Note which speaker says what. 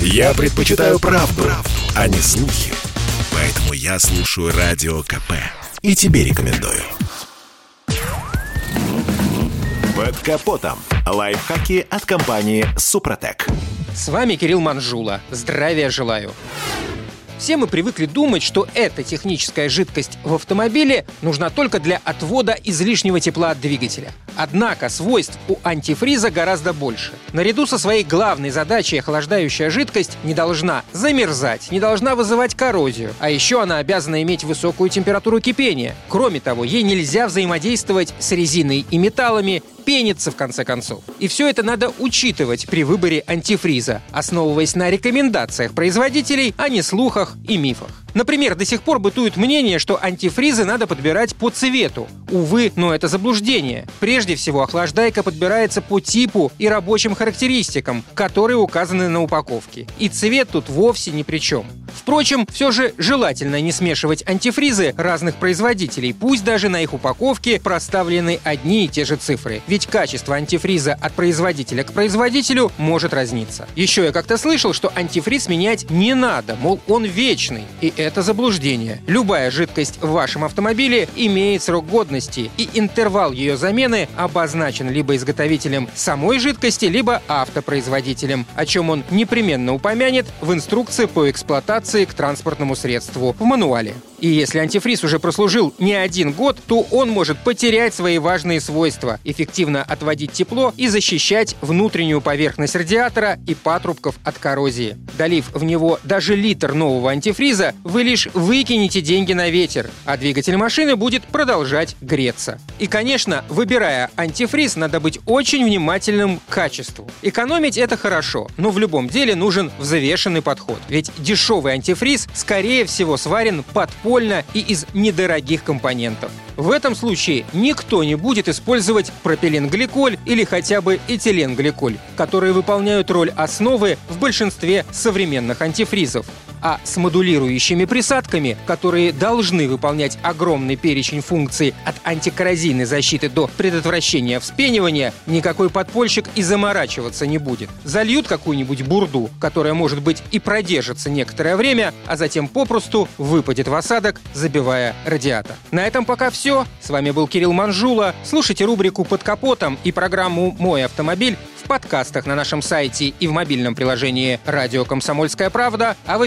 Speaker 1: Я предпочитаю правду, правду, а не слухи. Поэтому я слушаю Радио КП. И тебе рекомендую. Под капотом. Лайфхаки от компании «Супротек».
Speaker 2: С вами Кирилл Манжула. Здравия желаю. Все мы привыкли думать, что эта техническая жидкость в автомобиле нужна только для отвода излишнего тепла от двигателя. Однако свойств у антифриза гораздо больше. Наряду со своей главной задачей охлаждающая жидкость не должна замерзать, не должна вызывать коррозию, а еще она обязана иметь высокую температуру кипения. Кроме того, ей нельзя взаимодействовать с резиной и металлами, пенится в конце концов. И все это надо учитывать при выборе антифриза, основываясь на рекомендациях производителей, а не слухах и мифах. Например, до сих пор бытует мнение, что антифризы надо подбирать по цвету. Увы, но это заблуждение. Прежде всего, охлаждайка подбирается по типу и рабочим характеристикам, которые указаны на упаковке. И цвет тут вовсе ни при чем. Впрочем, все же желательно не смешивать антифризы разных производителей, пусть даже на их упаковке проставлены одни и те же цифры. Ведь качество антифриза от производителя к производителю может разниться. Еще я как-то слышал, что антифриз менять не надо, мол, он вечный. И это заблуждение. Любая жидкость в вашем автомобиле имеет срок годности, и интервал ее замены обозначен либо изготовителем самой жидкости, либо автопроизводителем, о чем он непременно упомянет в инструкции по эксплуатации к транспортному средству в мануале. И если антифриз уже прослужил не один год, то он может потерять свои важные свойства, эффективно отводить тепло и защищать внутреннюю поверхность радиатора и патрубков от коррозии. Долив в него даже литр нового антифриза, вы лишь выкинете деньги на ветер, а двигатель машины будет продолжать греться. И, конечно, выбирая антифриз, надо быть очень внимательным к качеству. Экономить это хорошо, но в любом деле нужен взвешенный подход. Ведь дешевый антифриз, скорее всего, сварен подпольно и из недорогих компонентов. В этом случае никто не будет использовать пропиленгликоль или хотя бы этиленгликоль, которые выполняют роль основы в большинстве современных антифризов а с модулирующими присадками, которые должны выполнять огромный перечень функций от антикоррозийной защиты до предотвращения вспенивания, никакой подпольщик и заморачиваться не будет. Зальют какую-нибудь бурду, которая, может быть, и продержится некоторое время, а затем попросту выпадет в осадок, забивая радиатор. На этом пока все. С вами был Кирилл Манжула. Слушайте рубрику «Под капотом» и программу «Мой автомобиль» в подкастах на нашем сайте и в мобильном приложении «Радио Комсомольская правда», а в